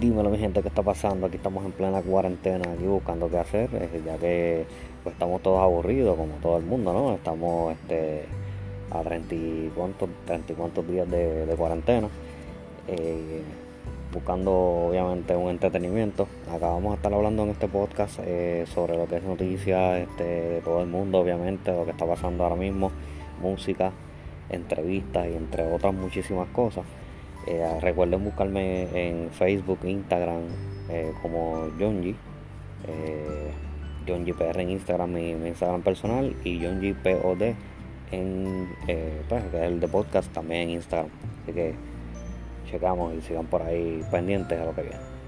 Dímelo mi gente, ¿qué está pasando? Aquí estamos en plena cuarentena, aquí buscando qué hacer, eh, ya que pues, estamos todos aburridos, como todo el mundo, ¿no? Estamos este, a 30 y cuantos, días de, cuarentena, eh, buscando obviamente un entretenimiento. Acá vamos a estar hablando en este podcast eh, sobre lo que es noticias este, de todo el mundo, obviamente, lo que está pasando ahora mismo, música, entrevistas y entre otras muchísimas cosas. Eh, recuerden buscarme en Facebook, Instagram eh, como Jonji. Eh, PR en Instagram, mi, Instagram personal. Y Jonji POD en, eh, pues, el de podcast también en Instagram. Así que checamos y sigan por ahí pendientes a lo que viene.